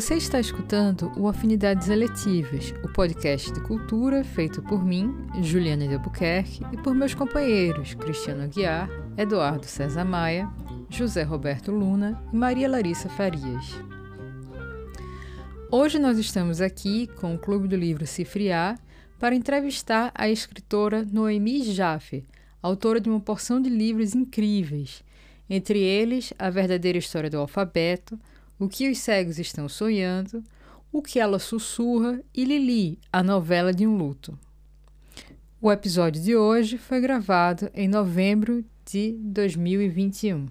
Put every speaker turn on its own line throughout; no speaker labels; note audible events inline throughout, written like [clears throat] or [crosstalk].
Você está escutando o Afinidades Eletivas, o podcast de cultura feito por mim, Juliana de Albuquerque, e por meus companheiros Cristiano Aguiar, Eduardo César Maia, José Roberto Luna e Maria Larissa Farias. Hoje nós estamos aqui com o Clube do Livro Cifriar para entrevistar a escritora Noemi Jaffe, autora de uma porção de livros incríveis, entre eles A Verdadeira História do Alfabeto, o que os cegos estão sonhando, O que ela sussurra e Lili, a novela de um luto. O episódio de hoje foi gravado em novembro de 2021.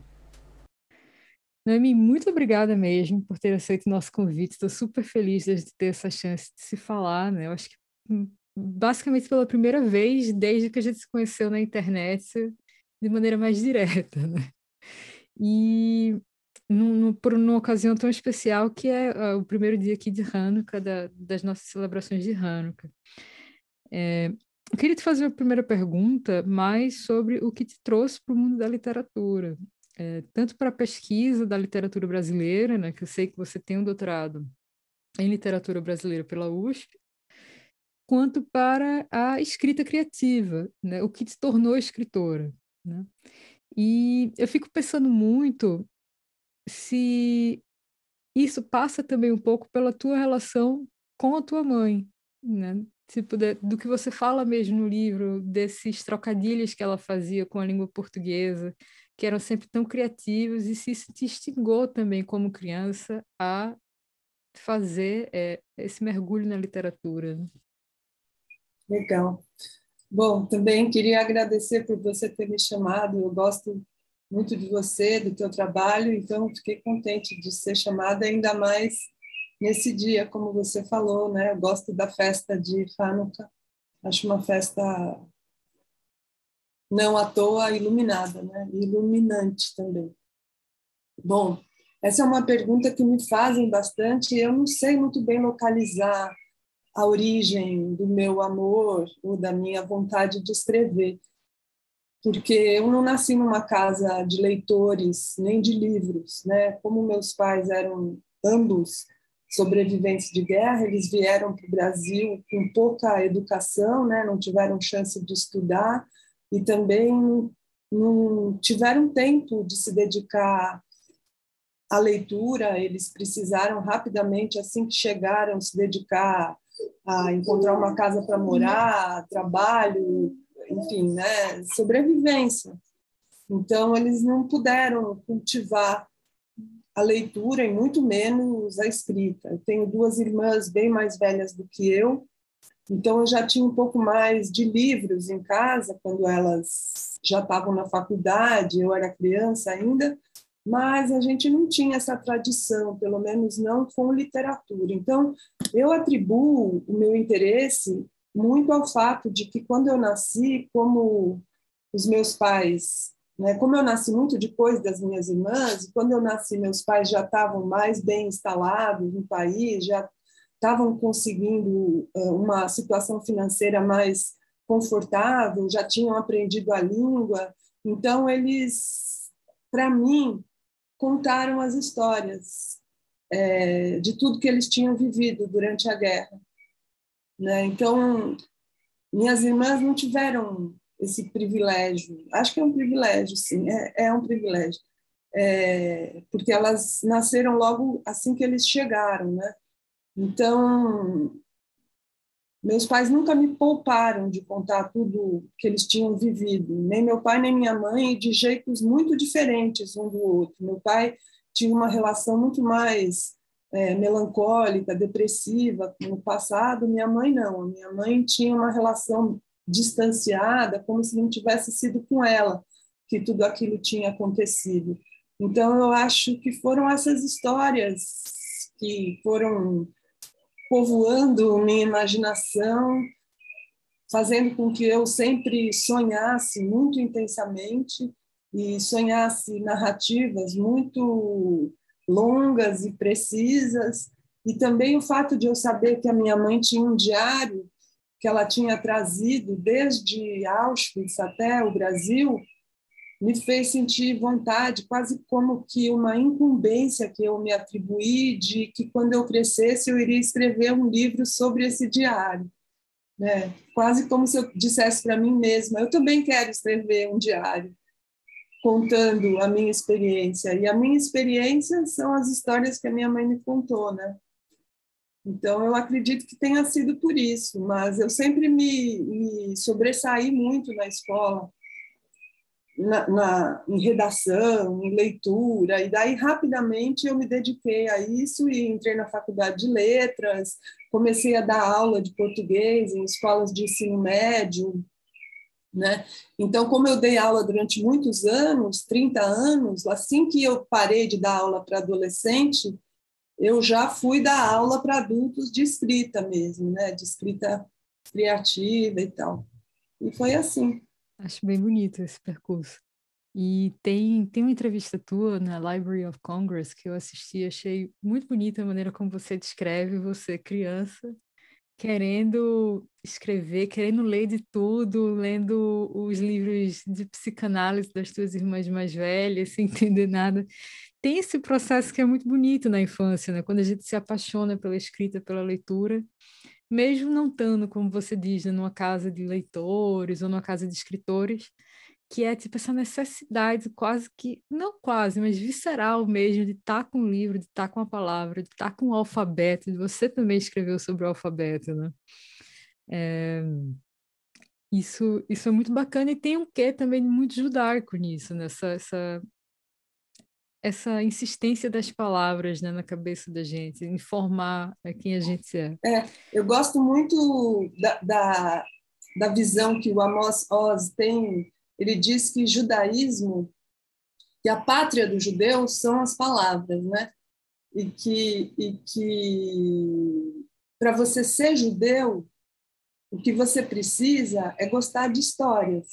Noemi, muito obrigada mesmo por ter aceito o nosso convite. Estou super feliz de ter essa chance de se falar, né? Eu acho que hum, basicamente pela primeira vez desde que a gente se conheceu na internet de maneira mais [laughs] direta, né? E num, por uma ocasião tão especial que é uh, o primeiro dia aqui de Hanukkah, da, das nossas celebrações de Hanukkah. É, eu queria te fazer a primeira pergunta mais sobre o que te trouxe para o mundo da literatura, é, tanto para a pesquisa da literatura brasileira, né, que eu sei que você tem um doutorado em literatura brasileira pela USP, quanto para a escrita criativa, né, o que te tornou escritora. Né? E eu fico pensando muito se isso passa também um pouco pela tua relação com a tua mãe, né? Tipo, de, do que você fala mesmo no livro, desses trocadilhos que ela fazia com a língua portuguesa, que eram sempre tão criativos, e se isso te instigou também como criança a fazer é, esse mergulho na literatura. Né?
Legal. Bom, também queria agradecer por você ter me chamado. Eu gosto muito de você, do teu trabalho, então fiquei contente de ser chamada ainda mais nesse dia, como você falou, né? Eu gosto da festa de Hanukkah, acho uma festa não à toa iluminada, né? Iluminante também. Bom, essa é uma pergunta que me fazem bastante. Eu não sei muito bem localizar a origem do meu amor ou da minha vontade de escrever porque eu não nasci numa casa de leitores nem de livros, né? Como meus pais eram ambos sobreviventes de guerra, eles vieram para o Brasil com pouca educação, né? Não tiveram chance de estudar e também não tiveram tempo de se dedicar à leitura. Eles precisaram rapidamente, assim que chegaram, se dedicar a encontrar uma casa para morar, trabalho, enfim, né, sobrevivência. Então, eles não puderam cultivar a leitura e muito menos a escrita. Eu tenho duas irmãs bem mais velhas do que eu, então eu já tinha um pouco mais de livros em casa quando elas já estavam na faculdade, eu era criança ainda, mas a gente não tinha essa tradição, pelo menos não com literatura. Então, eu atribuo o meu interesse muito ao fato de que quando eu nasci, como os meus pais, né, como eu nasci muito depois das minhas irmãs, quando eu nasci, meus pais já estavam mais bem instalados no país, já estavam conseguindo eh, uma situação financeira mais confortável, já tinham aprendido a língua, então eles, para mim, contaram as histórias é, de tudo que eles tinham vivido durante a guerra. Né? Então, minhas irmãs não tiveram esse privilégio. Acho que é um privilégio, sim, é, é um privilégio. É, porque elas nasceram logo assim que eles chegaram, né? Então, meus pais nunca me pouparam de contar tudo que eles tinham vivido, nem meu pai nem minha mãe, de jeitos muito diferentes um do outro. Meu pai tinha uma relação muito mais é, melancólica, depressiva no passado, minha mãe não. Minha mãe tinha uma relação distanciada, como se não tivesse sido com ela que tudo aquilo tinha acontecido. Então, eu acho que foram essas histórias que foram povoando minha imaginação, fazendo com que eu sempre sonhasse muito intensamente e sonhasse narrativas muito longas e precisas, e também o fato de eu saber que a minha mãe tinha um diário que ela tinha trazido desde Auschwitz até o Brasil, me fez sentir vontade, quase como que uma incumbência que eu me atribuí de que quando eu crescesse eu iria escrever um livro sobre esse diário. Né? Quase como se eu dissesse para mim mesma: eu também quero escrever um diário contando a minha experiência. E a minha experiência são as histórias que a minha mãe me contou, né? Então, eu acredito que tenha sido por isso, mas eu sempre me, me sobressaí muito na escola, na, na, em redação, em leitura, e daí rapidamente eu me dediquei a isso e entrei na faculdade de letras, comecei a dar aula de português em escolas de ensino médio, né? Então, como eu dei aula durante muitos anos, 30 anos, assim que eu parei de dar aula para adolescente, eu já fui dar aula para adultos de escrita mesmo, né? de escrita criativa e tal. E foi assim.
Acho bem bonito esse percurso. E tem, tem uma entrevista tua na Library of Congress que eu assisti, achei muito bonita a maneira como você descreve você criança querendo escrever, querendo ler de tudo, lendo os livros de psicanálise das tuas irmãs mais velhas, [laughs] sem entender nada. Tem esse processo que é muito bonito na infância, né? Quando a gente se apaixona pela escrita, pela leitura, mesmo não estando, como você diz, né, numa casa de leitores ou numa casa de escritores, que é tipo essa necessidade quase que, não quase, mas visceral mesmo, de estar tá com o livro, de estar tá com a palavra, de estar tá com o alfabeto, de você também escreveu sobre o alfabeto, né? É, isso, isso é muito bacana e tem um quê também muito judaico nisso, nessa essa, essa insistência das palavras né, na cabeça da gente, informar quem a gente é.
é eu gosto muito da, da, da visão que o Amos Oz tem ele diz que judaísmo, que a pátria do judeu são as palavras, né? E que, e que para você ser judeu, o que você precisa é gostar de histórias.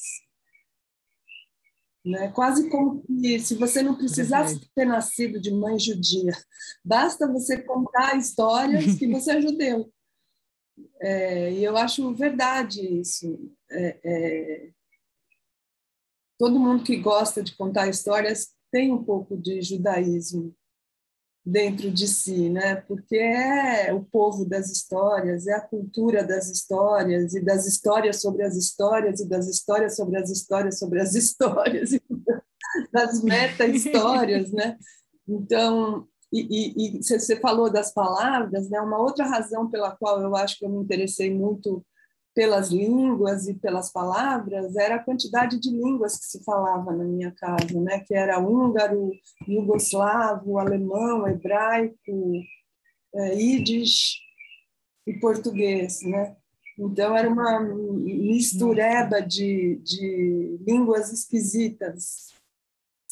Né? Quase como que se você não precisasse ter nascido de mãe judia, basta você contar histórias que você é judeu. É, e eu acho verdade isso. É, é, todo mundo que gosta de contar histórias tem um pouco de judaísmo dentro de si, né? Porque é o povo das histórias, é a cultura das histórias e das histórias sobre as histórias e das histórias sobre as histórias sobre as [laughs] histórias e das meta-histórias, né? Então, e, você falou das palavras, né? Uma outra razão pela qual eu acho que eu me interessei muito pelas línguas e pelas palavras era a quantidade de línguas que se falava na minha casa, né? Que era húngaro, iugoslavo, alemão, hebraico, é, e português, né? Então era uma mistureba de, de línguas esquisitas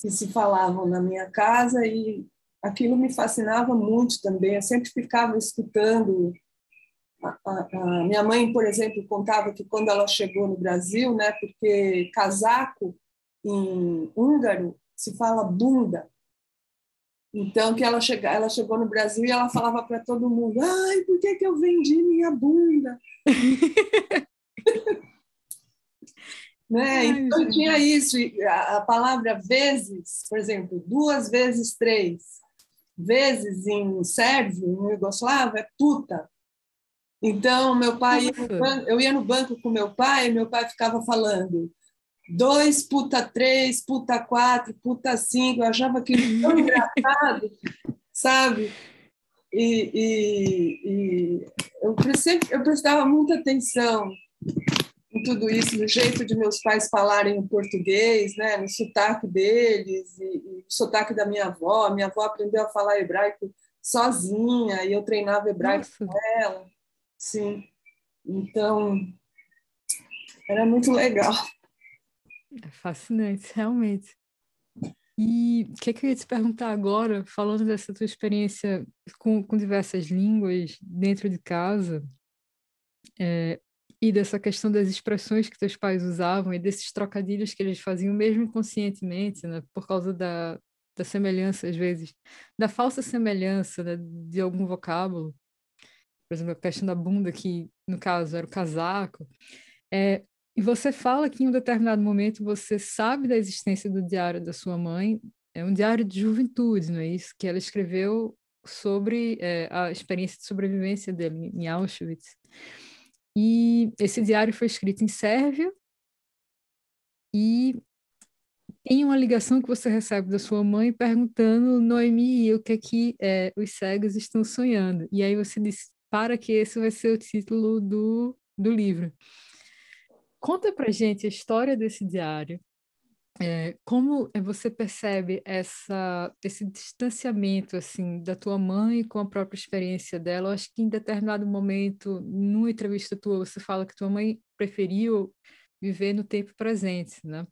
que se falavam na minha casa e aquilo me fascinava muito também. Eu sempre ficava escutando a, a, minha mãe, por exemplo, contava que quando ela chegou no Brasil, né, porque casaco em húngaro se fala bunda. Então, que ela, chega, ela chegou no Brasil e ela falava para todo mundo: ai, por que, que eu vendi minha bunda? [laughs] né? Ai, então, tinha isso. A, a palavra vezes, por exemplo, duas vezes três. Vezes em sérvio, em Yugoslavo, é puta. Então, meu pai, banco, eu ia no banco com meu pai, meu pai ficava falando dois, puta três, puta quatro, puta cinco, eu achava aquilo tão [laughs] engraçado, sabe? E, e, e eu, sempre, eu prestava muita atenção em tudo isso, no jeito de meus pais falarem o português, né, no sotaque deles, e, e o sotaque da minha avó. Minha avó aprendeu a falar hebraico sozinha, e eu treinava hebraico Nossa. com ela. Sim. Então, era muito legal.
É fascinante, realmente. E o que, que eu ia te perguntar agora, falando dessa tua experiência com, com diversas línguas dentro de casa, é, e dessa questão das expressões que teus pais usavam e desses trocadilhos que eles faziam mesmo inconscientemente, né, por causa da, da semelhança, às vezes, da falsa semelhança né, de algum vocábulo por exemplo, a questão da bunda, que no caso era o casaco, é, E você fala que em um determinado momento você sabe da existência do diário da sua mãe, é um diário de juventude, não é isso? Que ela escreveu sobre é, a experiência de sobrevivência dele em Auschwitz. E esse diário foi escrito em sérvio e tem uma ligação que você recebe da sua mãe perguntando, Noemi, o que é que é, os cegos estão sonhando? E aí você diz, para que esse vai ser o título do, do livro. Conta pra gente a história desse diário. É, como você percebe essa, esse distanciamento assim da tua mãe com a própria experiência dela? Eu acho que em determinado momento, numa entrevista tua, você fala que tua mãe preferiu viver no tempo presente, né?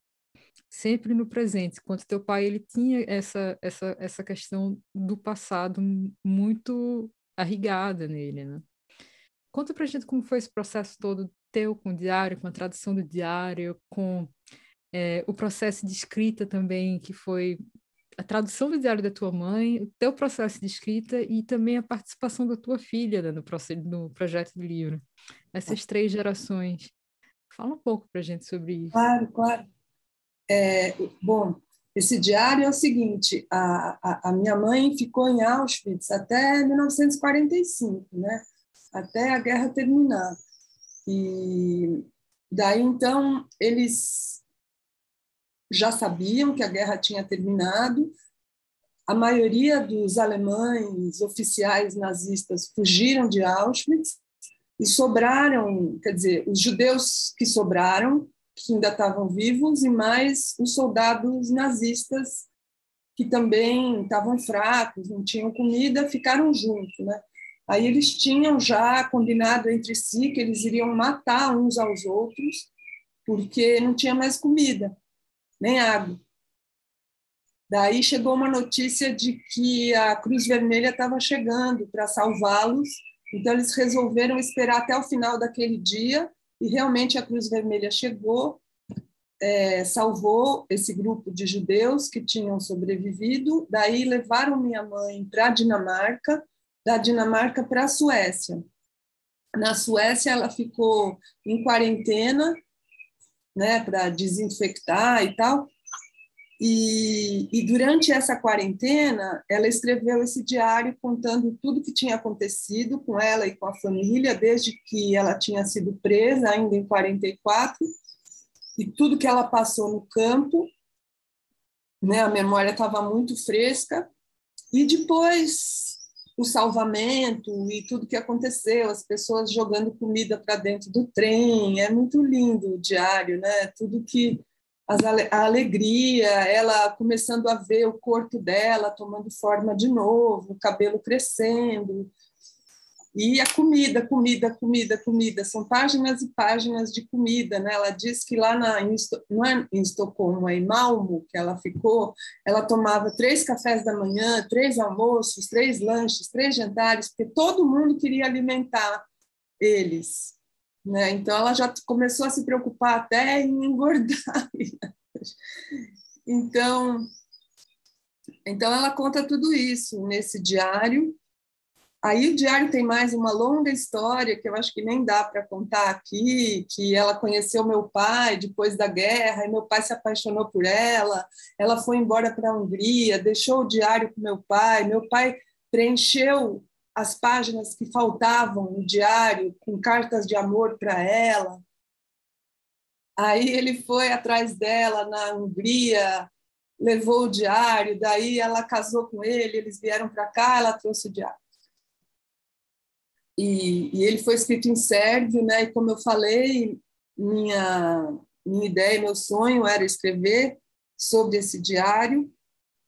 Sempre no presente, enquanto teu pai ele tinha essa essa essa questão do passado muito arraigada nele, né? Conta pra gente como foi esse processo todo teu com o diário, com a tradução do diário, com é, o processo de escrita também, que foi a tradução do diário da tua mãe, o teu processo de escrita e também a participação da tua filha né, no, no projeto do livro. Essas três gerações. Fala um pouco para a gente sobre isso.
Claro, claro. É, bom, esse diário é o seguinte: a, a, a, minha mãe ficou em Auschwitz até 1945, né? até a guerra terminar. E daí então eles já sabiam que a guerra tinha terminado. A maioria dos alemães oficiais nazistas fugiram de Auschwitz e sobraram, quer dizer, os judeus que sobraram, que ainda estavam vivos, e mais os soldados nazistas que também estavam fracos, não tinham comida, ficaram juntos, né? Aí eles tinham já combinado entre si que eles iriam matar uns aos outros, porque não tinha mais comida, nem água. Daí chegou uma notícia de que a Cruz Vermelha estava chegando para salvá-los, então eles resolveram esperar até o final daquele dia, e realmente a Cruz Vermelha chegou, é, salvou esse grupo de judeus que tinham sobrevivido. Daí levaram minha mãe para a Dinamarca, da Dinamarca para a Suécia. Na Suécia, ela ficou em quarentena, né, para desinfectar e tal. E, e, durante essa quarentena, ela escreveu esse diário contando tudo que tinha acontecido com ela e com a família, desde que ela tinha sido presa, ainda em 44, e tudo que ela passou no campo. Né, a memória estava muito fresca. E depois o salvamento e tudo que aconteceu, as pessoas jogando comida para dentro do trem, é muito lindo o diário, né? Tudo que a alegria, ela começando a ver o corpo dela tomando forma de novo, o cabelo crescendo, e a comida, comida, comida, comida, são páginas e páginas de comida, né? Ela diz que lá na, em, não é em Estocolmo, é em Malmo, que ela ficou, ela tomava três cafés da manhã, três almoços, três lanches, três jantares, porque todo mundo queria alimentar eles, né? Então ela já começou a se preocupar até em [laughs] engordar. então, então ela conta tudo isso nesse diário Aí o diário tem mais uma longa história que eu acho que nem dá para contar aqui, que ela conheceu meu pai depois da guerra, e meu pai se apaixonou por ela, ela foi embora para a Hungria, deixou o diário com meu pai, meu pai preencheu as páginas que faltavam no diário com cartas de amor para ela. Aí ele foi atrás dela na Hungria, levou o diário, daí ela casou com ele, eles vieram para cá, ela trouxe o diário. E, e, ele foi escrito em sérvio, né? E como eu falei, minha minha ideia, meu sonho era escrever sobre esse diário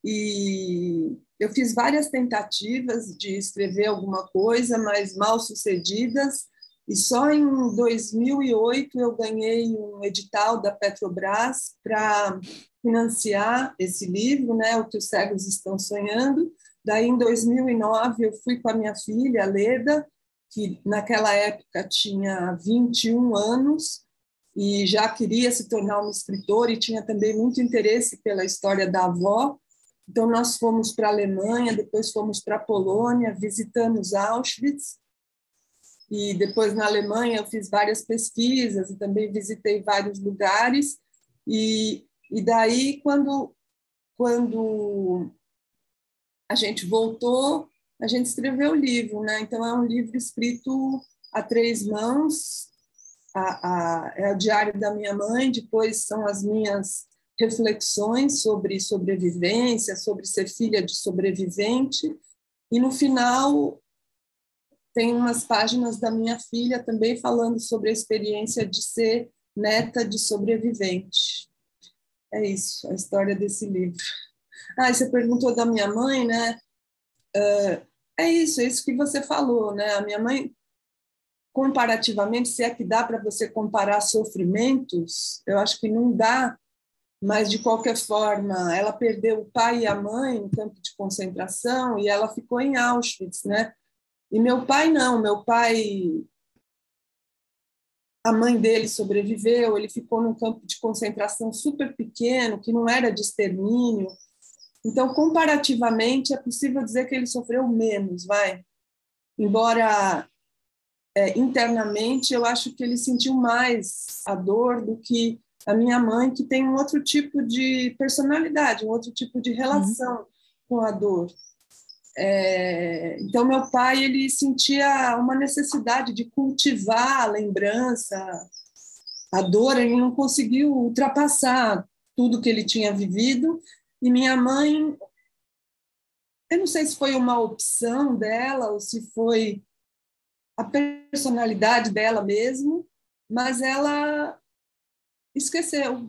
e eu fiz várias tentativas de escrever alguma coisa, mas mal sucedidas. E só em 2008 eu ganhei um edital da Petrobras para financiar esse livro, né, O que os cegos estão sonhando. Daí, em 2009, eu fui com a minha filha, Leda, que naquela época tinha 21 anos e já queria se tornar uma escritora e tinha também muito interesse pela história da avó. Então, nós fomos para a Alemanha, depois fomos para a Polônia, visitamos Auschwitz. e depois na Alemanha eu fiz várias pesquisas e também visitei vários lugares. E, e daí quando quando a gente voltou a gente escreveu o livro né? Então é um livro escrito a três mãos. A, a, é o diário da minha mãe depois são as minhas reflexões sobre sobrevivência sobre ser filha de sobrevivente e no final tem umas páginas da minha filha também falando sobre a experiência de ser neta de sobrevivente. É isso, a história desse livro. Ah, você perguntou da minha mãe, né? Uh, é isso, é isso que você falou, né? A minha mãe, comparativamente, se é que dá para você comparar sofrimentos, eu acho que não dá, mas de qualquer forma, ela perdeu o pai e a mãe no campo de concentração e ela ficou em Auschwitz, né? E meu pai não, meu pai a mãe dele sobreviveu, ele ficou num campo de concentração super pequeno, que não era de extermínio. Então, comparativamente, é possível dizer que ele sofreu menos, vai. Embora é, internamente eu acho que ele sentiu mais a dor do que a minha mãe, que tem um outro tipo de personalidade, um outro tipo de relação uhum. com a dor. É, então, meu pai ele sentia uma necessidade de cultivar a lembrança, a dor, ele não conseguiu ultrapassar tudo que ele tinha vivido. E minha mãe, eu não sei se foi uma opção dela ou se foi a personalidade dela mesmo, mas ela esqueceu,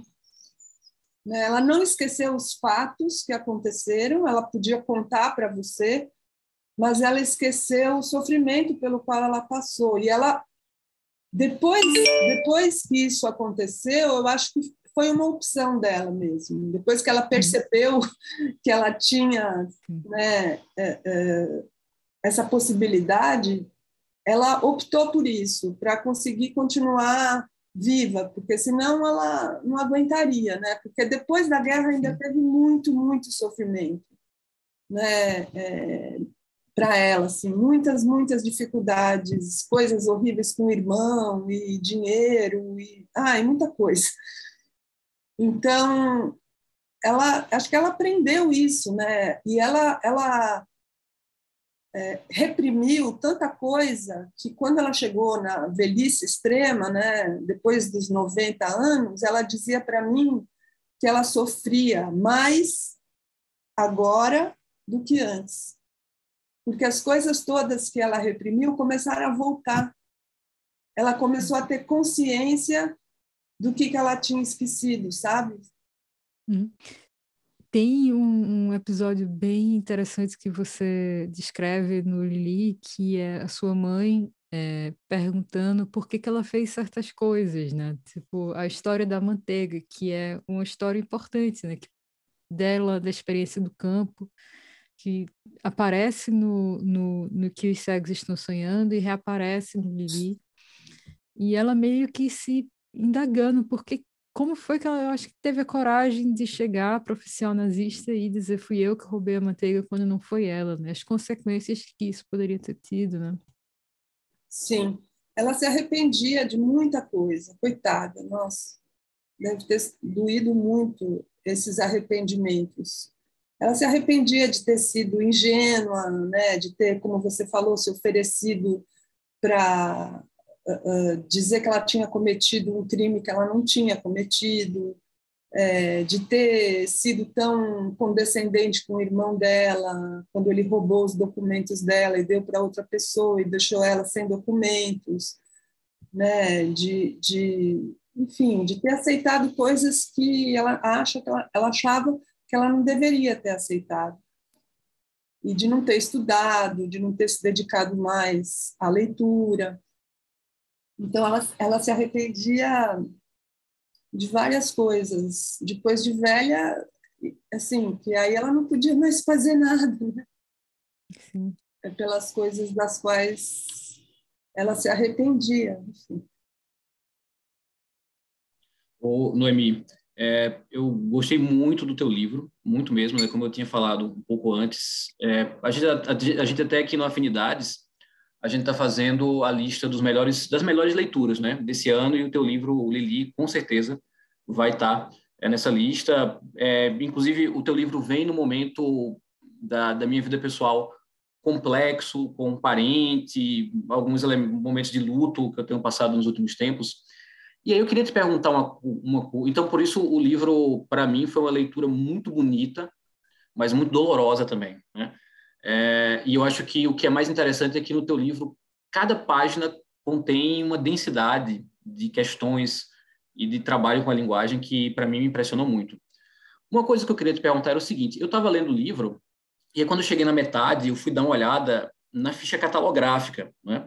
né? Ela não esqueceu os fatos que aconteceram, ela podia contar para você, mas ela esqueceu o sofrimento pelo qual ela passou. E ela, depois, depois que isso aconteceu, eu acho que foi uma opção dela mesmo. Depois que ela uhum. percebeu [laughs] que ela tinha né, é, é, essa possibilidade, ela optou por isso, para conseguir continuar viva, porque senão ela não aguentaria, né? Porque depois da guerra ainda teve muito, muito sofrimento, né? É, para ela, assim, muitas, muitas dificuldades, coisas horríveis com o irmão e dinheiro e, ai, muita coisa. Então, ela, acho que ela aprendeu isso, né? E ela, ela é, reprimiu tanta coisa que quando ela chegou na velhice extrema, né, depois dos 90 anos, ela dizia para mim que ela sofria mais agora do que antes. Porque as coisas todas que ela reprimiu começaram a voltar. Ela começou a ter consciência do que, que ela tinha esquecido, sabe?
Hum. Tem um, um, episódio bem interessante que você descreve no Lili, que é a sua mãe é, perguntando por que, que ela fez certas coisas, né? Tipo, a história da manteiga, que é uma história importante, né? Dela, da experiência do campo, que aparece no, no, no que os cegos estão sonhando e reaparece no Lili. E ela meio que se indagando por que como foi que ela, eu acho que teve a coragem de chegar para oficial nazista e dizer fui eu que roubei a manteiga quando não foi ela, né? As consequências que isso poderia ter tido, né?
Sim, ela se arrependia de muita coisa, coitada, nossa, deve ter doído muito esses arrependimentos. Ela se arrependia de ter sido ingênua, né? De ter, como você falou, se oferecido para uh, dizer que ela tinha cometido um crime que ela não tinha cometido, é, de ter sido tão condescendente com o irmão dela, quando ele roubou os documentos dela e deu para outra pessoa e deixou ela sem documentos, né? de, de, enfim, de ter aceitado coisas que ela acha que ela, ela achava que ela não deveria ter aceitado e de não ter estudado, de não ter se dedicado mais à leitura. Então, ela, ela se arrependia de várias coisas. Depois de velha, assim, que aí ela não podia mais fazer nada, né? Sim. É pelas coisas das quais ela se arrependia. Enfim.
Ô, Noemi, é, eu gostei muito do teu livro, muito mesmo, né? Como eu tinha falado um pouco antes, é, a, gente, a, a gente até aqui no Afinidades a gente está fazendo a lista dos melhores, das melhores leituras né, desse ano, e o teu livro, o Lili, com certeza vai estar tá, é, nessa lista. É, inclusive, o teu livro vem no momento da, da minha vida pessoal complexo, com um parente, alguns momentos de luto que eu tenho passado nos últimos tempos. E aí eu queria te perguntar uma, uma então por isso o livro para mim foi uma leitura muito bonita, mas muito dolorosa também, né? É, e eu acho que o que é mais interessante é que no teu livro cada página contém uma densidade de questões e de trabalho com a linguagem que para mim me impressionou muito. Uma coisa que eu queria te perguntar era o seguinte: eu estava lendo o livro e quando eu cheguei na metade, eu fui dar uma olhada na ficha catalográfica, né?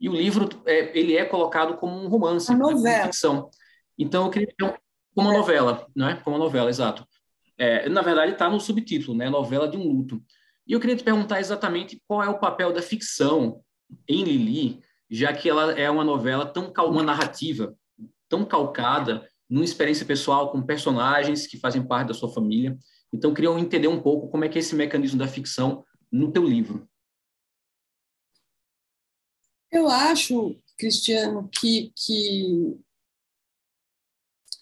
E o livro, é, ele é colocado como um romance,
uma novela.
ficção. Então, eu queria como uma é. novela, né? Como uma novela, exato. É, na verdade, está no subtítulo, né? Novela de um luto. E eu queria te perguntar exatamente qual é o papel da ficção em Lili, já que ela é uma novela tão uma narrativa tão calcada numa experiência pessoal com personagens que fazem parte da sua família. Então, queria entender um pouco como é que é esse mecanismo da ficção no teu livro.
Eu acho, Cristiano, que, que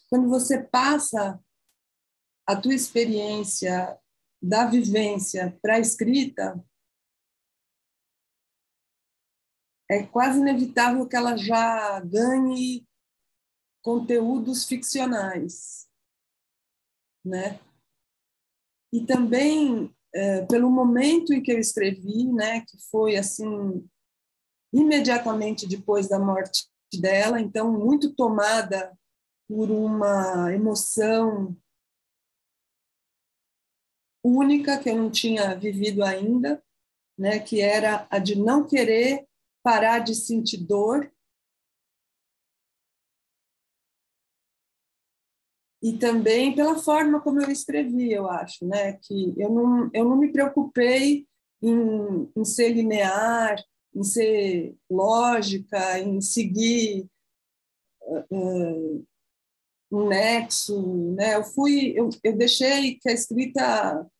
quando você passa a tua experiência da vivência para a escrita, é quase inevitável que ela já ganhe conteúdos ficcionais, né? e também é, pelo momento em que eu escrevi, né, que foi assim imediatamente depois da morte dela, então muito tomada por uma emoção única que eu não tinha vivido ainda, né, que era a de não querer parar de sentir dor e também pela forma como eu escrevi, eu acho, né? Que eu não, eu não me preocupei em, em ser linear, em ser lógica, em seguir uh, um nexo, né? Eu fui, eu, eu deixei que a escrita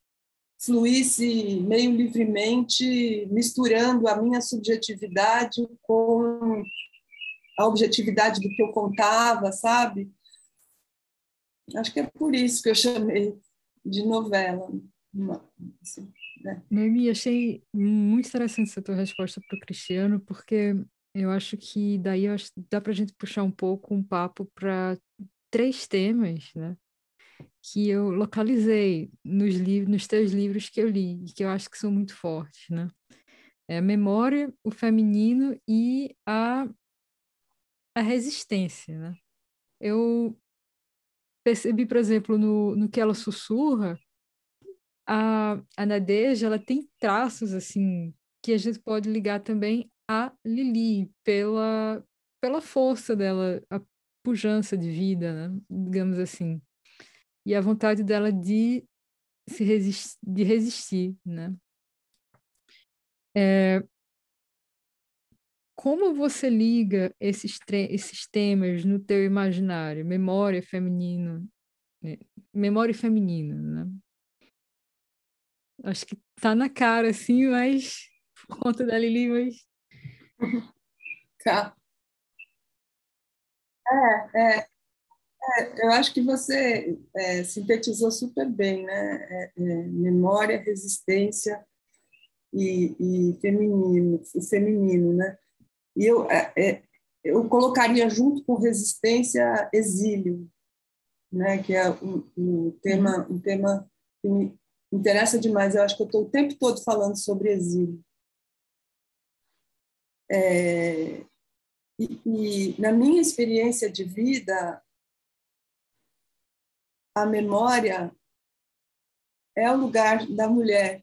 fluísse meio livremente, misturando a minha subjetividade com a objetividade do que eu contava, sabe? Acho que é por isso que eu chamei de novela. Assim,
né? Noemi, achei muito interessante essa tua resposta para o Cristiano, porque eu acho que daí acho, dá para a gente puxar um pouco um papo para três temas, né? Que eu localizei nos, livros, nos teus livros que eu li que eu acho que são muito fortes, né? É a memória, o feminino e a, a resistência, né? Eu percebi, por exemplo, no, no que ela sussurra, a, a Nadeja, ela tem traços, assim, que a gente pode ligar também a Lili, pela, pela força dela, a pujança de vida, né? digamos assim. E a vontade dela de se resistir, de resistir, né? É, como você liga esses, esses temas no teu imaginário? Memória feminino, né? memória feminina, né? Acho que tá na cara, assim, mas por conta da Lili, mas... [laughs]
Tá. É, é, é, eu acho que você é, sintetizou super bem, né? É, é, memória, resistência e, e feminino, o feminino, né? E eu, é, eu colocaria junto com resistência exílio, né, que é um, um, tema, um tema que me interessa demais. Eu acho que eu estou o tempo todo falando sobre exílio. É, e, e na minha experiência de vida, a memória é o lugar da mulher.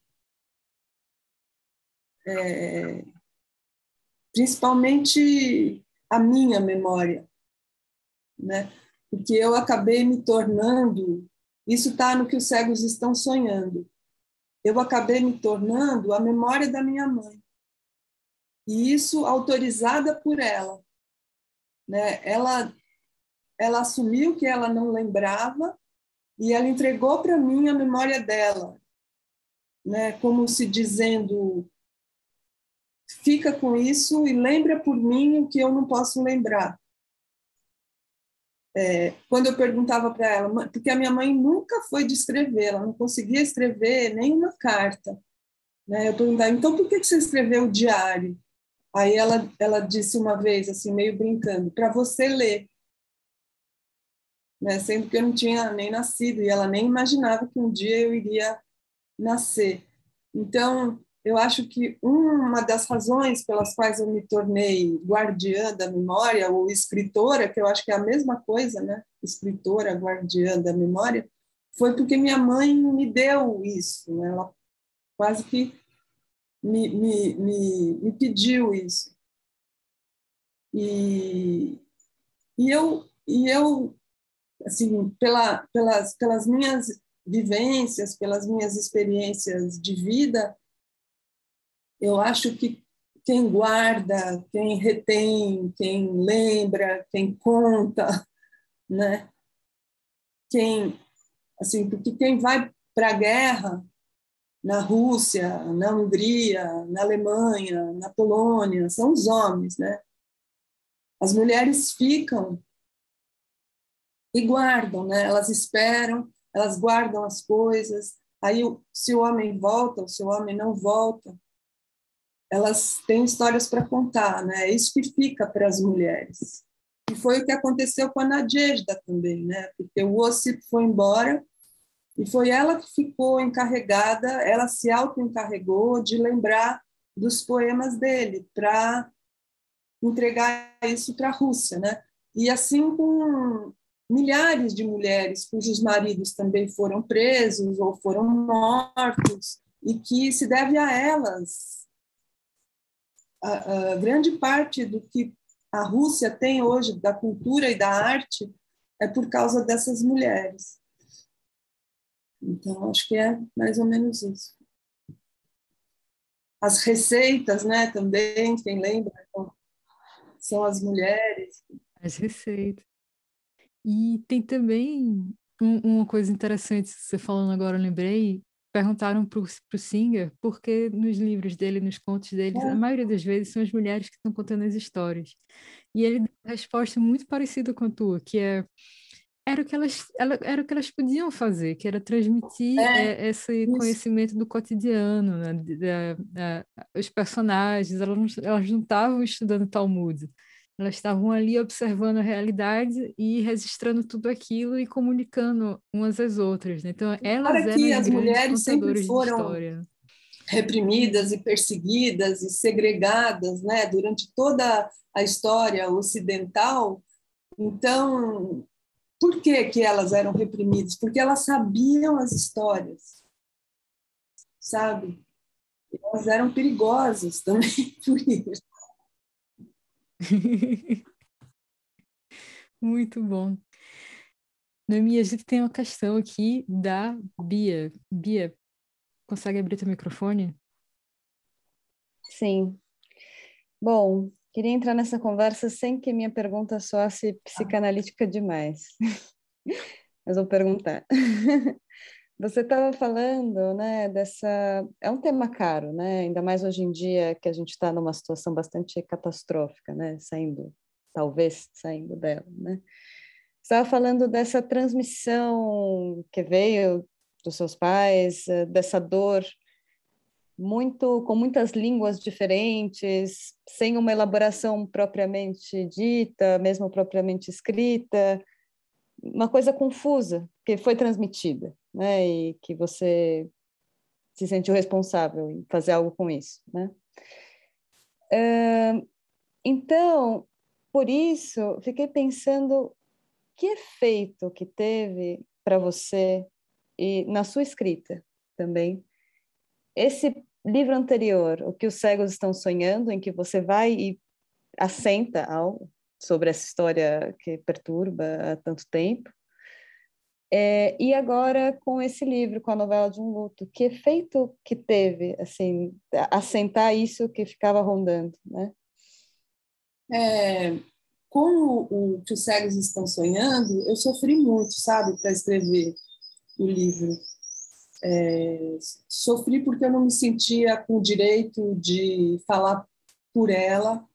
É, principalmente a minha memória, né? Porque eu acabei me tornando, isso está no que os cegos estão sonhando. Eu acabei me tornando a memória da minha mãe. E isso autorizada por ela, né? Ela ela assumiu que ela não lembrava e ela entregou para mim a memória dela, né? Como se dizendo fica com isso e lembra por mim o que eu não posso lembrar. É, quando eu perguntava para ela, porque a minha mãe nunca foi de escrever, ela não conseguia escrever nenhuma carta. Né? Eu perguntava, então por que você escreveu o diário? Aí ela, ela disse uma vez, assim, meio brincando, para você ler. Né? Sendo que eu não tinha nem nascido e ela nem imaginava que um dia eu iria nascer. Então, eu acho que uma das razões pelas quais eu me tornei guardiã da memória ou escritora, que eu acho que é a mesma coisa, né? Escritora, guardiã da memória, foi porque minha mãe me deu isso, né? Ela quase que me, me, me, me pediu isso. E, e eu e eu assim pela, pelas pelas minhas vivências, pelas minhas experiências de vida, eu acho que quem guarda, quem retém, quem lembra, quem conta, [laughs] né? Quem, assim, porque quem vai para a guerra na Rússia, na Hungria, na Alemanha, na Polônia, são os homens, né? As mulheres ficam e guardam, né? Elas esperam, elas guardam as coisas. Aí, se o homem volta, ou se o homem não volta, elas têm histórias para contar, né? É isso que fica para as mulheres. E foi o que aconteceu com a Nadejda também, né? Porque o Ossip foi embora e foi ela que ficou encarregada, ela se auto-encarregou de lembrar dos poemas dele para entregar isso para a Rússia, né? E assim com milhares de mulheres cujos maridos também foram presos ou foram mortos e que se deve a elas a, a grande parte do que a Rússia tem hoje da cultura e da arte é por causa dessas mulheres. Então, acho que é mais ou menos isso. As receitas, né, também, quem lembra, então, são as mulheres.
As receitas. E tem também um, uma coisa interessante, você falando agora, eu lembrei, perguntaram para o Singer porque nos livros dele, nos contos dele, é. a maioria das vezes são as mulheres que estão contando as histórias. E ele deu uma resposta muito parecida com a tua, que é era o que elas ela, era o que elas podiam fazer, que era transmitir é, é, esse isso. conhecimento do cotidiano, né? Da, da, os personagens, elas não, elas não estavam estudando Talmud, elas estavam ali observando a realidade e registrando tudo aquilo e comunicando umas às outras. Né? Então, elas Para
eram que as mulheres sempre foram reprimidas e perseguidas e segregadas né? durante toda a história ocidental. Então, por que, que elas eram reprimidas? Porque elas sabiam as histórias, sabe? Elas eram perigosas também [laughs] por isso. [laughs]
Muito bom. Noemi, a gente tem uma questão aqui da Bia. Bia, consegue abrir teu microfone?
Sim. Bom, queria entrar nessa conversa sem que minha pergunta soasse psicanalítica demais. [laughs] Mas vou perguntar. [laughs] Você estava falando, né, dessa... É um tema caro, né? Ainda mais hoje em dia que a gente está numa situação bastante catastrófica, né? Saindo, talvez saindo dela, né? Estava falando dessa transmissão que veio dos seus pais, eh, dessa dor muito com muitas línguas diferentes, sem uma elaboração propriamente dita, mesmo propriamente escrita, uma coisa confusa que foi transmitida, né? E que você se sentiu responsável em fazer algo com isso, né? então, por isso, fiquei pensando que efeito que teve para você e na sua escrita também esse livro anterior, o que os cegos estão sonhando, em que você vai e assenta algo sobre essa história que perturba há tanto tempo, é, e agora com esse livro, com a novela de um luto, que efeito que teve, assim, assentar isso que ficava rondando, né?
É, com o, o que os cegos estão sonhando, eu sofri muito, sabe, para escrever o livro. É, sofri porque eu não me sentia com o direito de falar por ela,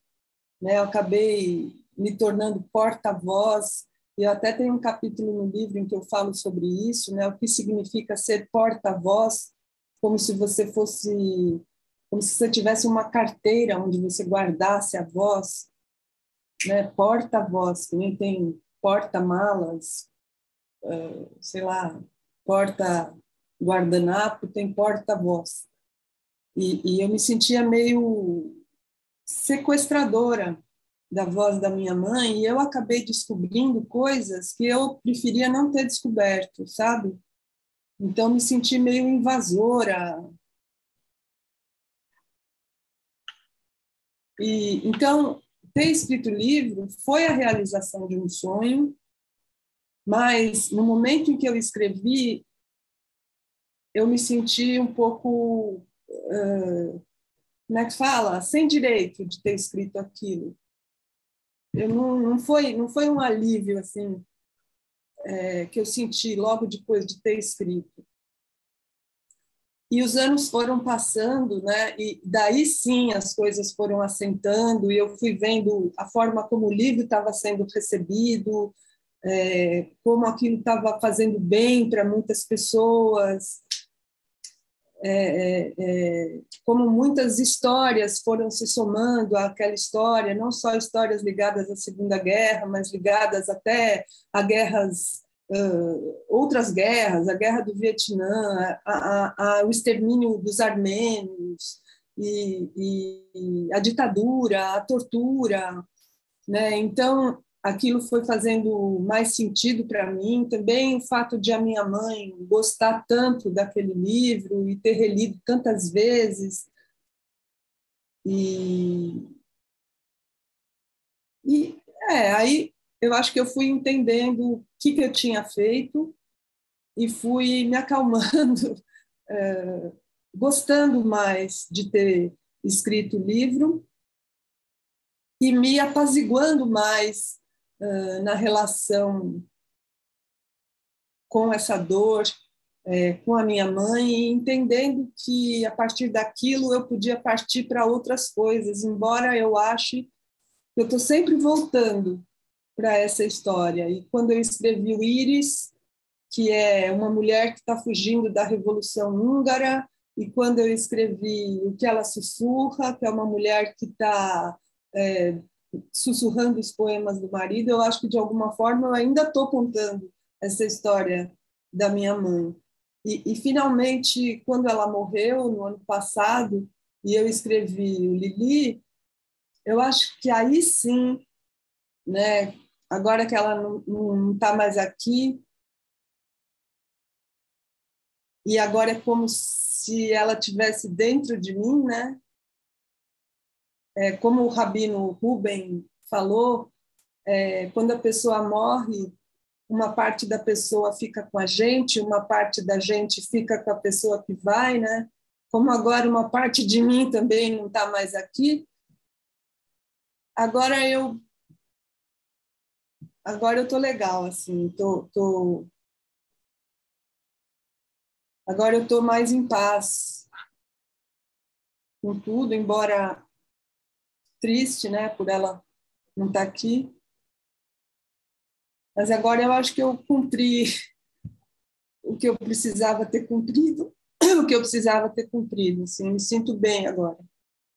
né? Eu acabei me tornando porta-voz. Eu até tenho um capítulo no livro em que eu falo sobre isso, né? O que significa ser porta-voz, como se você fosse, como se você tivesse uma carteira onde você guardasse a voz, né? Porta-voz, também tem porta-malas, uh, sei lá, porta-guardanapo, tem porta-voz. E, e eu me sentia meio sequestradora da voz da minha mãe e eu acabei descobrindo coisas que eu preferia não ter descoberto, sabe? Então me senti meio invasora. E então ter escrito o livro foi a realização de um sonho, mas no momento em que eu escrevi, eu me senti um pouco, uh, como é que fala, sem direito de ter escrito aquilo eu não, não foi não foi um alívio assim é, que eu senti logo depois de ter escrito. E os anos foram passando né e daí sim as coisas foram assentando e eu fui vendo a forma como o livro estava sendo recebido é, como aquilo estava fazendo bem para muitas pessoas é, é, é, como muitas histórias foram se somando àquela história, não só histórias ligadas à Segunda Guerra, mas ligadas até a guerras, uh, outras guerras, a Guerra do Vietnã, ao extermínio dos armênios, e, e a ditadura, a tortura. Né? Então, aquilo foi fazendo mais sentido para mim. Também o fato de a minha mãe gostar tanto daquele livro e ter relido tantas vezes. E, e é, aí eu acho que eu fui entendendo o que, que eu tinha feito e fui me acalmando, [laughs] é, gostando mais de ter escrito o livro e me apaziguando mais na relação com essa dor, é, com a minha mãe, entendendo que a partir daquilo eu podia partir para outras coisas, embora eu ache que eu estou sempre voltando para essa história. E quando eu escrevi o Íris, que é uma mulher que está fugindo da Revolução Húngara, e quando eu escrevi O que ela sussurra, que é uma mulher que está é, sussurrando os poemas do marido, eu acho que de alguma forma eu ainda estou contando essa história da minha mãe. E, e, finalmente, quando ela morreu no ano passado e eu escrevi o Lili, eu acho que aí sim, né? Agora que ela não está mais aqui e agora é como se ela tivesse dentro de mim, né? É, como o Rabino Ruben falou, é, quando a pessoa morre, uma parte da pessoa fica com a gente, uma parte da gente fica com a pessoa que vai, né? Como agora uma parte de mim também não está mais aqui, agora eu agora eu tô legal assim, tô, tô agora eu tô mais em paz com tudo, embora triste, né, por ela não estar tá aqui. Mas agora eu acho que eu cumpri o que eu precisava ter cumprido, o que eu precisava ter cumprido. Assim, me sinto bem agora.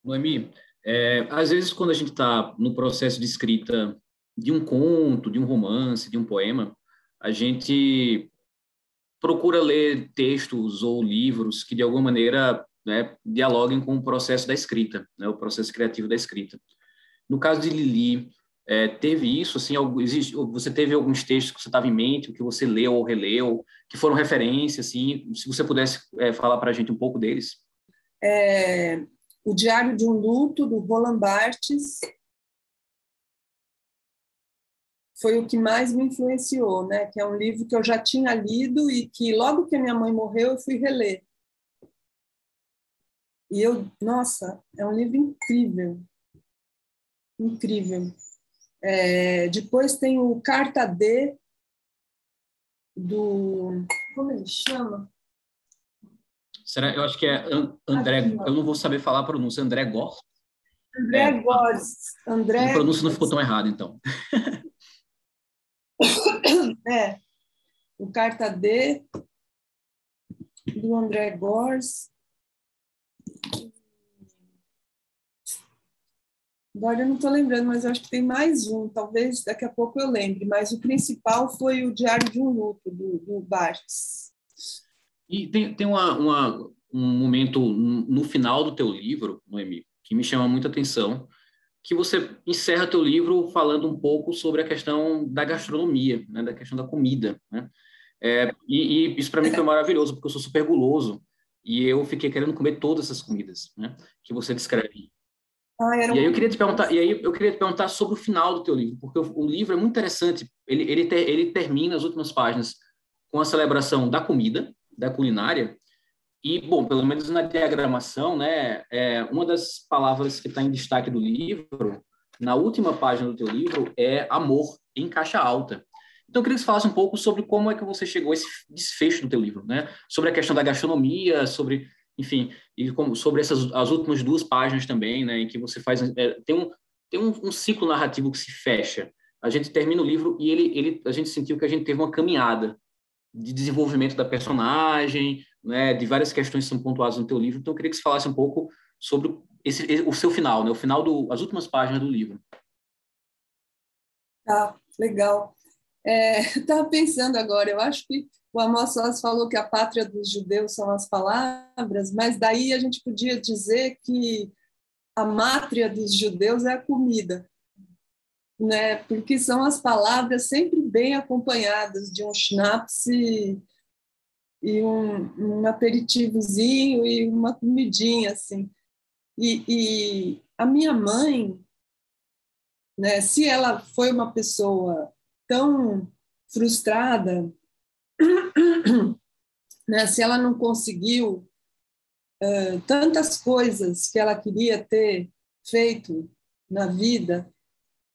Noemi, é, às vezes quando a gente está no processo de escrita de um conto, de um romance, de um poema, a gente procura ler textos ou livros que de alguma maneira né, dialoguem com o processo da escrita, né, o processo criativo da escrita. No caso de Lili, é, teve isso? Assim, existe, você teve alguns textos que você estava em mente, que você leu ou releu, que foram referência? Assim, se você pudesse é, falar para a gente um pouco deles.
É, o Diário de um Luto, do Roland Barthes, foi o que mais me influenciou, né? Que é um livro que eu já tinha lido e que logo que minha mãe morreu eu fui reler. E eu, nossa, é um livro incrível, incrível. É, depois tem o Carta D, do. Como ele chama?
Será? Eu acho que é André. Eu não vou saber falar a pronúncia. André Gor?
André é, Góes. André...
A pronúncia não ficou tão errada, então. [coughs]
é. O Carta D, do André Gors. Agora eu não estou lembrando, mas acho que tem mais um, talvez daqui a pouco eu lembre, mas o principal foi o Diário de um Luto, do, do Barthes.
E tem, tem uma, uma, um momento no final do teu livro, Noemi, que me chama muita atenção, que você encerra teu livro falando um pouco sobre a questão da gastronomia, né, da questão da comida, né? É, e, e, isso para mim foi maravilhoso, porque eu sou super guloso e eu fiquei querendo comer todas essas comidas, né, que você descreve. Ah, e aí eu queria te perguntar, e aí eu queria te perguntar sobre o final do teu livro, porque o, o livro é muito interessante. Ele ele, ter, ele termina as últimas páginas com a celebração da comida, da culinária, e, bom, pelo menos na diagramação, né, é, uma das palavras que está em destaque do livro, na última página do teu livro, é amor em caixa alta. Então, eu queria que você falasse um pouco sobre como é que você chegou a esse desfecho do teu livro, né? Sobre a questão da gastronomia, sobre, enfim, e como, sobre essas as últimas duas páginas também, né? Em que você faz é, tem um tem um, um, ciclo narrativo que se fecha. A gente termina o livro e ele ele a gente sentiu que a gente teve uma caminhada de desenvolvimento da personagem, né, de várias questões que são pontuadas no teu livro. Então, eu queria que você falasse um pouco sobre esse, o seu final, né, o final do, as últimas páginas do livro.
Tá, legal. É, [laughs] Estava pensando agora, eu acho que o Amos Oz falou que a pátria dos judeus são as palavras, mas daí a gente podia dizer que a mátria dos judeus é a comida né? Porque são as palavras sempre bem acompanhadas de um schnapps e, e um, um aperitivozinho e uma comidinha assim. E, e a minha mãe, né? Se ela foi uma pessoa tão frustrada, [clears throat] né? Se ela não conseguiu uh, tantas coisas que ela queria ter feito na vida,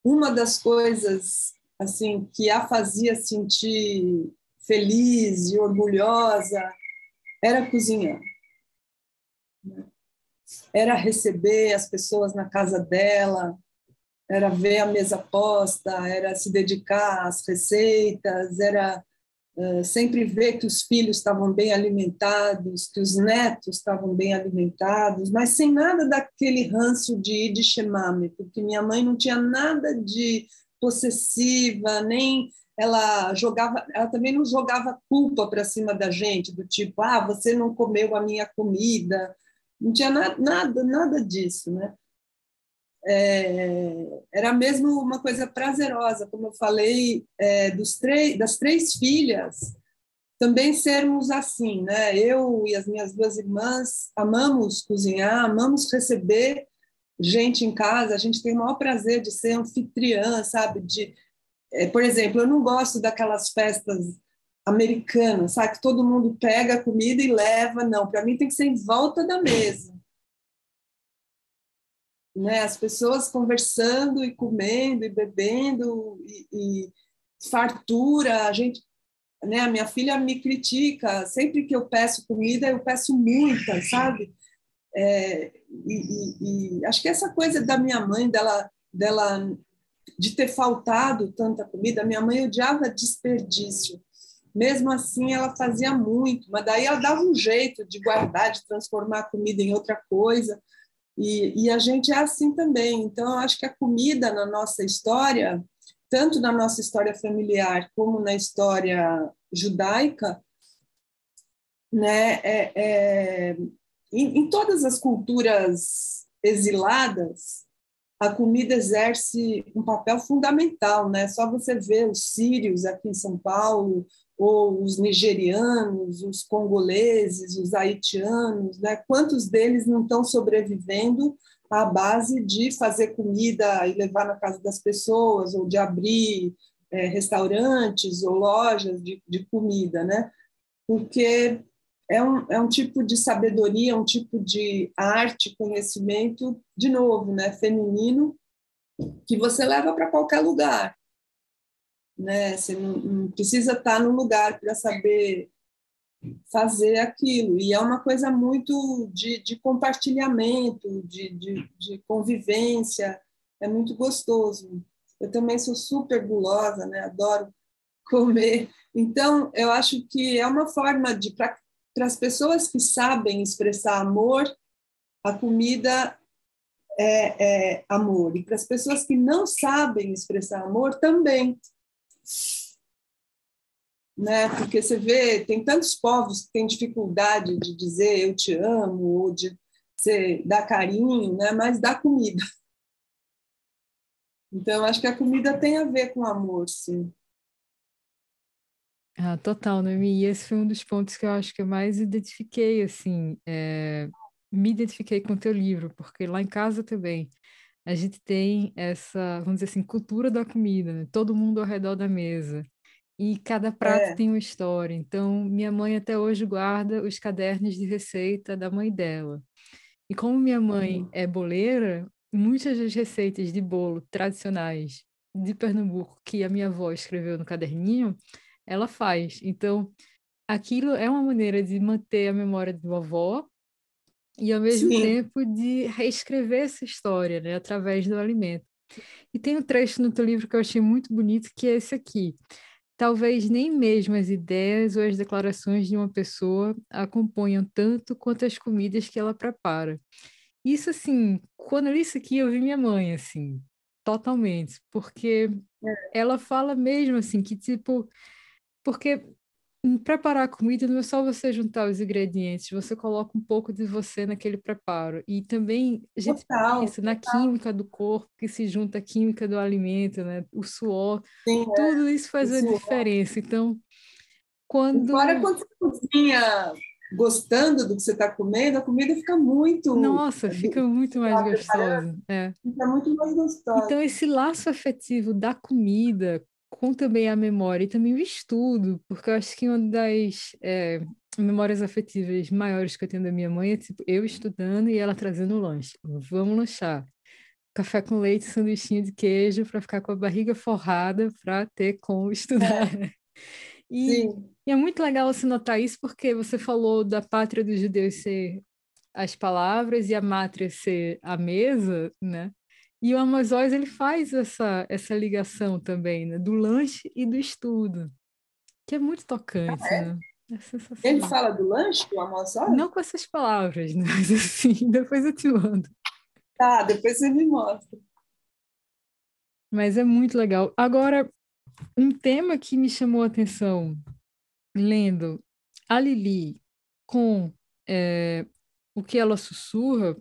uma das coisas assim que a fazia sentir feliz e orgulhosa era cozinhar. Era receber as pessoas na casa dela, era ver a mesa posta, era se dedicar às receitas, era uh, sempre ver que os filhos estavam bem alimentados, que os netos estavam bem alimentados, mas sem nada daquele ranço de de Shemame, porque minha mãe não tinha nada de possessiva, nem ela jogava, ela também não jogava culpa para cima da gente, do tipo, ah, você não comeu a minha comida, não tinha nada, nada, nada disso, né? É, era mesmo uma coisa prazerosa, como eu falei, é, dos das três filhas, também sermos assim, né? Eu e as minhas duas irmãs amamos cozinhar, amamos receber gente em casa, a gente tem o maior prazer de ser anfitriã, sabe? De, é, por exemplo, eu não gosto daquelas festas americanas, sabe? Que todo mundo pega a comida e leva, não. Para mim tem que ser em volta da mesa né? As pessoas conversando e comendo e bebendo e, e fartura, a gente, né? A minha filha me critica sempre que eu peço comida, eu peço muita, [laughs] sabe? É, e, e, e, acho que essa coisa da minha mãe, dela, dela de ter faltado tanta comida, minha mãe odiava desperdício. Mesmo assim, ela fazia muito, mas daí ela dava um jeito de guardar, de transformar a comida em outra coisa. E, e a gente é assim também. Então, eu acho que a comida na nossa história, tanto na nossa história familiar como na história judaica, né, é, é, em, em todas as culturas exiladas, a comida exerce um papel fundamental, né? Só você ver os sírios aqui em São Paulo, ou os nigerianos, os congoleses, os haitianos, né? quantos deles não estão sobrevivendo à base de fazer comida e levar na casa das pessoas, ou de abrir é, restaurantes ou lojas de, de comida, né? Porque é um, é um tipo de sabedoria, um tipo de arte, conhecimento, de novo, né? Feminino, que você leva para qualquer lugar né? Você não, não precisa estar no lugar para saber fazer aquilo. E é uma coisa muito de, de compartilhamento, de, de, de, convivência, é muito gostoso. Eu também sou super gulosa, né? adoro comer. Então, eu acho que é uma forma de, para as pessoas que sabem expressar amor, a comida é, é amor. E para as pessoas que não sabem expressar amor, também né? Porque você vê, tem tantos povos que têm dificuldade de dizer eu te amo ou de você dar carinho, né? Mas dá comida. Então, acho que a comida tem a ver com amor, sim.
Ah, total, Noemi. E esse foi um dos pontos que eu acho que eu mais identifiquei, assim, é... me identifiquei com o teu livro, porque lá em casa também a gente tem essa, vamos dizer assim, cultura da comida, né? Todo mundo ao redor da mesa. E cada prato é. tem uma história. Então, minha mãe até hoje guarda os cadernos de receita da mãe dela. E como minha mãe uhum. é boleira, muitas das receitas de bolo tradicionais de Pernambuco que a minha avó escreveu no caderninho, ela faz. Então, aquilo é uma maneira de manter a memória de vovó e ao mesmo Sim. tempo de reescrever essa história, né, através do alimento. E tem um trecho no teu livro que eu achei muito bonito, que é esse aqui. Talvez nem mesmo as ideias ou as declarações de uma pessoa acompanham tanto quanto as comidas que ela prepara. Isso, assim, quando eu li isso aqui, eu vi minha mãe, assim, totalmente, porque é. ela fala mesmo, assim, que, tipo, porque preparar a comida não é só você juntar os ingredientes, você coloca um pouco de você naquele preparo. E também a gente total, pensa na química do corpo, que se junta à química do alimento, né? O suor, Sim, é. tudo isso faz a diferença. Então, quando...
Fora quando você cozinha gostando do que você está comendo, a comida fica muito...
Nossa, fica muito mais gostosa. É.
Fica muito mais gostosa.
Então, esse laço afetivo da comida com também a memória e também o estudo, porque eu acho que uma das é, memórias afetivas maiores que eu tenho da minha mãe é tipo, eu estudando e ela trazendo o lanche. Vamos lanchar. Café com leite, sanduichinho de queijo para ficar com a barriga forrada para ter como estudar. É. [laughs] E, e, é muito legal você notar isso porque você falou da pátria dos judeus ser as palavras e a mátria ser a mesa, né? E o Amazóis ele faz essa, essa ligação também, né? Do lanche e do estudo, que é muito tocante, ah, é? né?
É ele fala do lanche, do Amazóis?
Não com essas palavras, né? [laughs] mas assim, depois eu te mando.
Tá, depois você me mostra.
Mas é muito legal. Agora, um tema que me chamou a atenção lendo a Lili com é, o que ela sussurra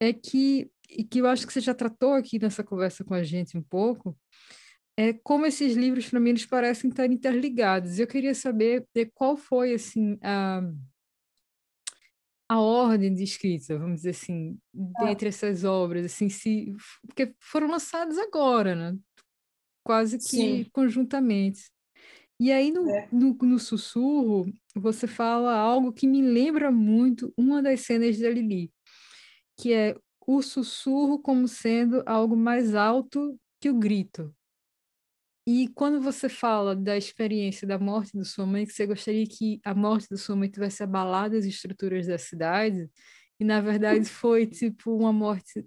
é que e que eu acho que você já tratou aqui nessa conversa com a gente um pouco, é como esses livros, para mim, eles parecem estar interligados. Eu queria saber qual foi, assim, a, a ordem de escrita, vamos dizer assim, ah. dentre essas obras, assim, se, porque foram lançadas agora, né? Quase que Sim. conjuntamente. E aí, no, é. no, no, sussurro, você fala algo que me lembra muito uma das cenas da Lili, que é o sussurro como sendo algo mais alto que o grito. E quando você fala da experiência da morte da sua mãe, que você gostaria que a morte da sua mãe tivesse abalado as estruturas da cidade, e na verdade [laughs] foi tipo uma morte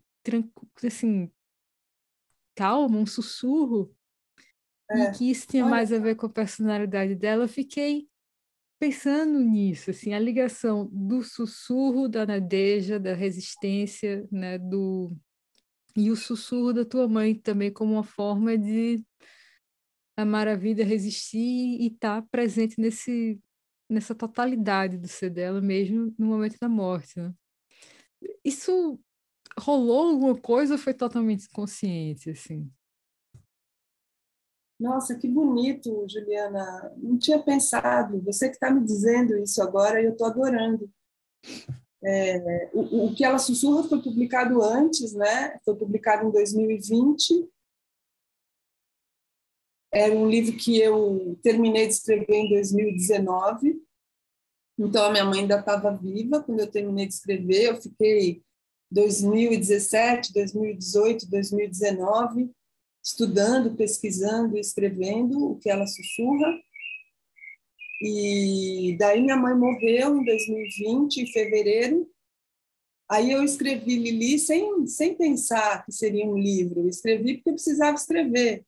assim calma, um sussurro, é. e que isso tinha mais a ver com a personalidade dela, eu fiquei pensando nisso, assim, a ligação do sussurro da Nadeja, da resistência, né, do e o sussurro da tua mãe também como uma forma de amar a vida, resistir e estar tá presente nesse nessa totalidade do ser dela mesmo no momento da morte, né? Isso rolou alguma coisa ou foi totalmente consciente, assim?
Nossa, que bonito, Juliana. Não tinha pensado. Você que está me dizendo isso agora, eu estou adorando. É, o, o, que ela sussurra foi publicado antes, né? Foi publicado em 2020. Era um livro que eu terminei de escrever em 2019. Então a minha mãe ainda estava viva quando eu terminei de escrever. Eu fiquei 2017, 2018, 2019 estudando, pesquisando escrevendo o que ela sussurra. E daí minha mãe morreu em 2020, em fevereiro. Aí eu escrevi Lili sem, sem pensar que seria um livro. Eu escrevi porque eu precisava escrever.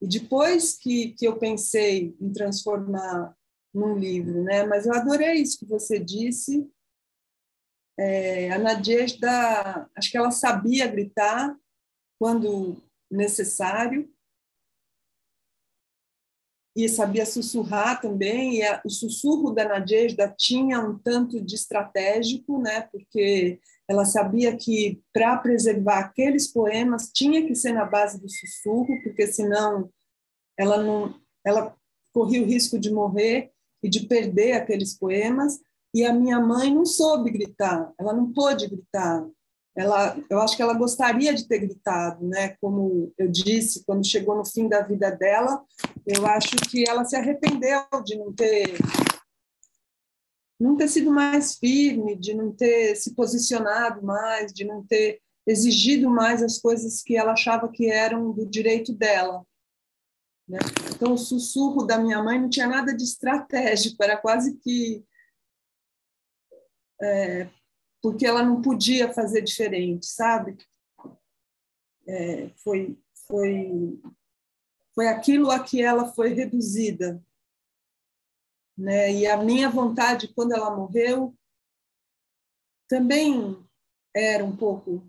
E depois que, que eu pensei em transformar num livro, né? Mas eu adorei isso que você disse. É, a Nadejda, acho que ela sabia gritar quando necessário e sabia sussurrar também. E a, o sussurro da Nadejda tinha um tanto de estratégico, né? Porque ela sabia que para preservar aqueles poemas tinha que ser na base do sussurro, porque senão ela não, ela corria o risco de morrer e de perder aqueles poemas. E a minha mãe não soube gritar, ela não pôde gritar. Ela, eu acho que ela gostaria de ter gritado, né? Como eu disse, quando chegou no fim da vida dela, eu acho que ela se arrependeu de não ter não ter sido mais firme, de não ter se posicionado mais, de não ter exigido mais as coisas que ela achava que eram do direito dela. Né? Então, o sussurro da minha mãe não tinha nada de estratégico, era quase que. É, porque ela não podia fazer diferente, sabe? É, foi, foi, foi aquilo a que ela foi reduzida. Né? E a minha vontade, quando ela morreu, também era um pouco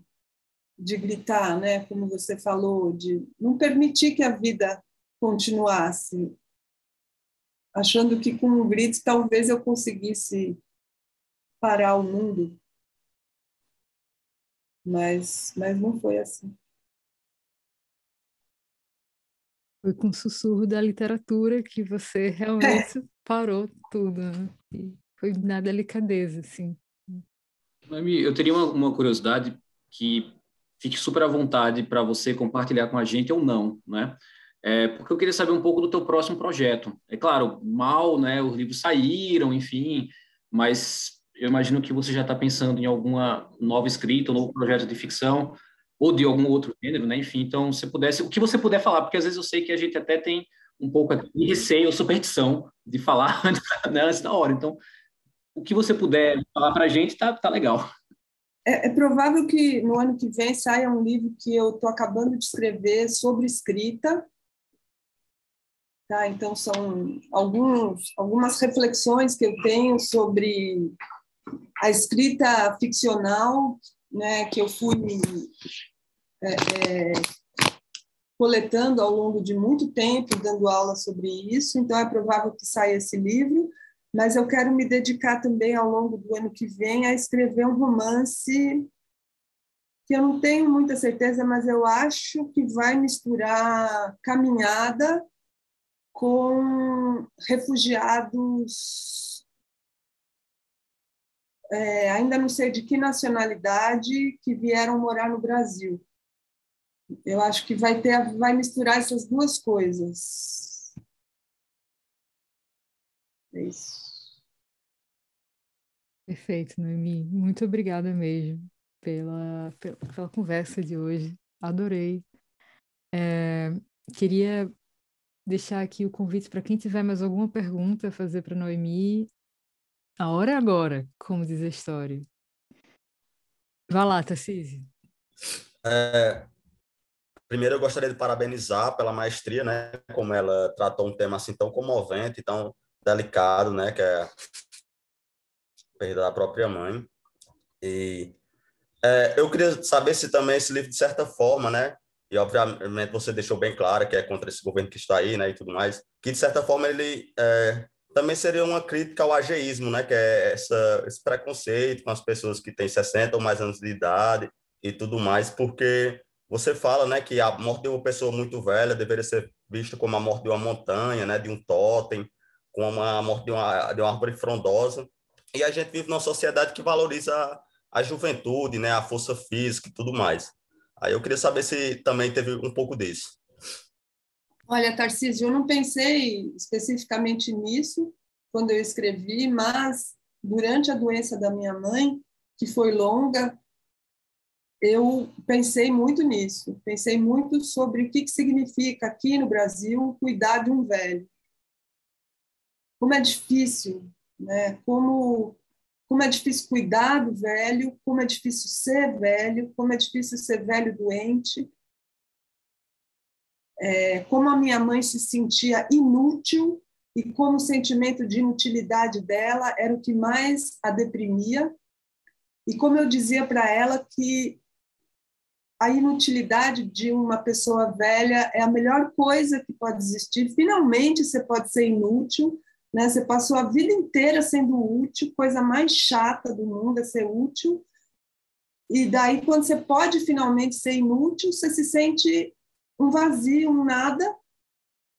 de gritar, né? como você falou, de não permitir que a vida continuasse, achando que com um grito talvez eu conseguisse parar o mundo. Mas, mas não foi assim.
Foi com o sussurro da literatura que você realmente é. [laughs] parou tudo. Né? foi na delicadeza, assim.
Eu teria uma, uma curiosidade que fique super à vontade para você compartilhar com a gente ou não, né? É, porque eu queria saber um pouco do teu próximo projeto. É claro, mal, né? Os livros saíram, enfim, mas eu imagino que você já está pensando em alguma nova escrita, um novo projeto de ficção ou de algum outro gênero, né? Enfim, então, se pudesse, o que você puder falar, porque às vezes eu sei que a gente até tem um pouco de receio ou superstição de falar [laughs] né, antes da hora. Então, o que você puder falar para a gente tá, tá legal.
É, é, provável que no ano que vem saia um livro que eu estou acabando de escrever sobre escrita, Tá? Então, são alguns, algumas reflexões que eu tenho sobre a escrita ficcional, né, que eu fui é, é, coletando ao longo de muito tempo, dando aula sobre isso. Então, é provável que saia esse livro, mas eu quero me dedicar também ao longo do ano que vem a escrever um romance que eu não tenho muita certeza, mas eu acho que vai misturar caminhada com refugiados, é, ainda não sei de que nacionalidade, que vieram morar no Brasil. Eu acho que vai ter, vai misturar essas duas coisas. É isso.
Perfeito, Noemi. Muito obrigada mesmo pela, pela, pela conversa de hoje. Adorei. É, queria deixar aqui o convite para quem tiver mais alguma pergunta a fazer para Noemi. A hora é agora, como diz a história. Vá lá, Tarcísio.
É, primeiro, eu gostaria de parabenizar pela maestria, né? Como ela tratou um tema assim tão comovente, tão delicado, né? Que é a perda da própria mãe. E é, eu queria saber se também esse livro, de certa forma, né? e obviamente você deixou bem claro que é contra esse governo que está aí, né, e tudo mais, que de certa forma ele é, também seria uma crítica ao ageísmo, né, que é essa, esse preconceito com as pessoas que têm 60 ou mais anos de idade e tudo mais, porque você fala, né, que a morte de uma pessoa muito velha deveria ser vista como a morte de uma montanha, né, de um totem, como a morte de uma, de uma árvore frondosa, e a gente vive numa sociedade que valoriza a, a juventude, né, a força física e tudo mais. Aí eu queria saber se também teve um pouco disso.
Olha, Tarcísio, eu não pensei especificamente nisso quando eu escrevi, mas durante a doença da minha mãe, que foi longa, eu pensei muito nisso. Pensei muito sobre o que significa aqui no Brasil cuidar de um velho. como é difícil, né? Como como é difícil cuidar do velho, como é difícil ser velho, como é difícil ser velho doente, é, como a minha mãe se sentia inútil e como o sentimento de inutilidade dela era o que mais a deprimia. E como eu dizia para ela que a inutilidade de uma pessoa velha é a melhor coisa que pode existir. Finalmente você pode ser inútil, né? Você passou a vida inteira sendo útil, coisa mais chata do mundo é ser útil. E daí quando você pode finalmente ser inútil, você se sente um vazio, um nada,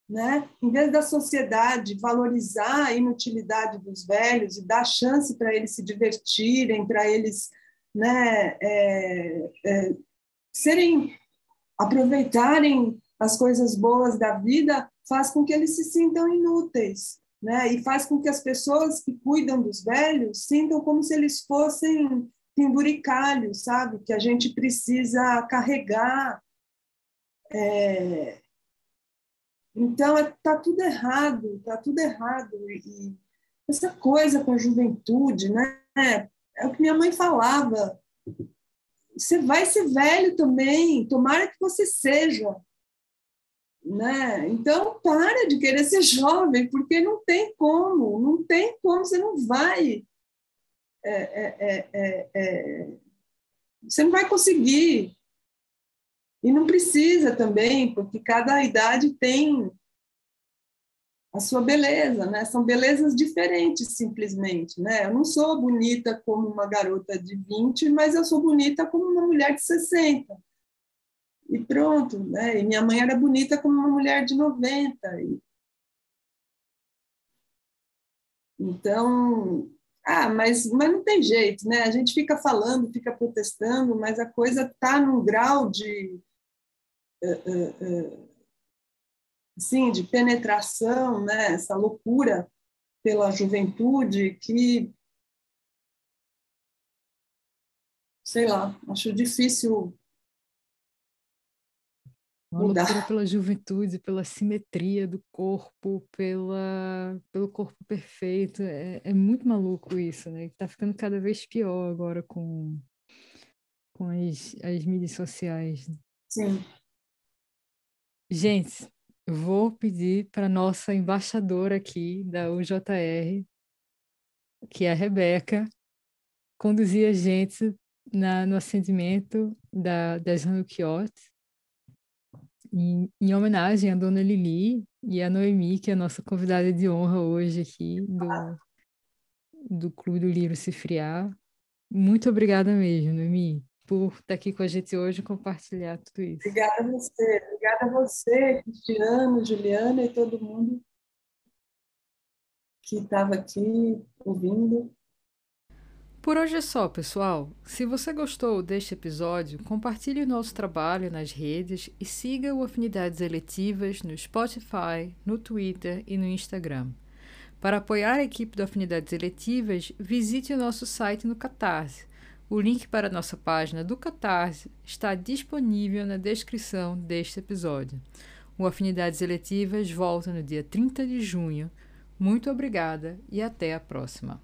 né? Em vez da sociedade valorizar a inutilidade dos velhos e dar chance para eles se divertirem, para eles, né, é, é, serem aproveitarem as coisas boas da vida, faz com que eles se sintam inúteis, né? E faz com que as pessoas que cuidam dos velhos sintam como se eles fossem penduricalhos, sabe? Que a gente precisa carregar. É... Então, está tudo errado, está tudo errado. E essa coisa com a juventude, né? É o que minha mãe falava você vai ser velho também, tomara que você seja. Né? Então, para de querer ser [laughs] jovem, porque não tem como, não tem como, você não vai. É, é, é, é você não vai conseguir. E não precisa também, porque cada idade tem a sua beleza, né? São belezas diferentes, simplesmente, né? Eu não sou bonita como uma garota de 20, mas eu sou bonita como uma mulher de 60. E pronto, né? E minha mãe era bonita como uma mulher de 90. E... Então, ah, mas, mas não tem jeito, né? A gente fica falando, fica protestando, mas a coisa está num grau de assim, de penetração, né? essa loucura pela juventude que, sei lá, acho difícil
uma loucura pela juventude, pela simetria do corpo, pela, pelo corpo perfeito. É, é muito maluco isso, né? Tá ficando cada vez pior agora com, com as, as mídias sociais.
Sim.
Gente, Vou pedir para nossa embaixadora aqui da UJR, que é a Rebeca, conduzir a gente na, no acendimento da, das Hanukkot, em, em homenagem à Dona Lili e à Noemi, que é a nossa convidada de honra hoje aqui do, do Clube do Livro Se Friar. Muito obrigada mesmo, Noemi por estar aqui com a gente hoje e compartilhar tudo isso.
Obrigada a você, obrigada a você, Cristiano, Juliana e todo mundo que estava aqui ouvindo.
Por hoje é só, pessoal. Se você gostou deste episódio, compartilhe o nosso trabalho nas redes e siga o Afinidades Eletivas no Spotify, no Twitter e no Instagram. Para apoiar a equipe do Afinidades Eletivas, visite o nosso site no Catarse o link para nossa página do Catarse está disponível na descrição deste episódio. O Afinidades Eletivas volta no dia 30 de junho. Muito obrigada e até a próxima.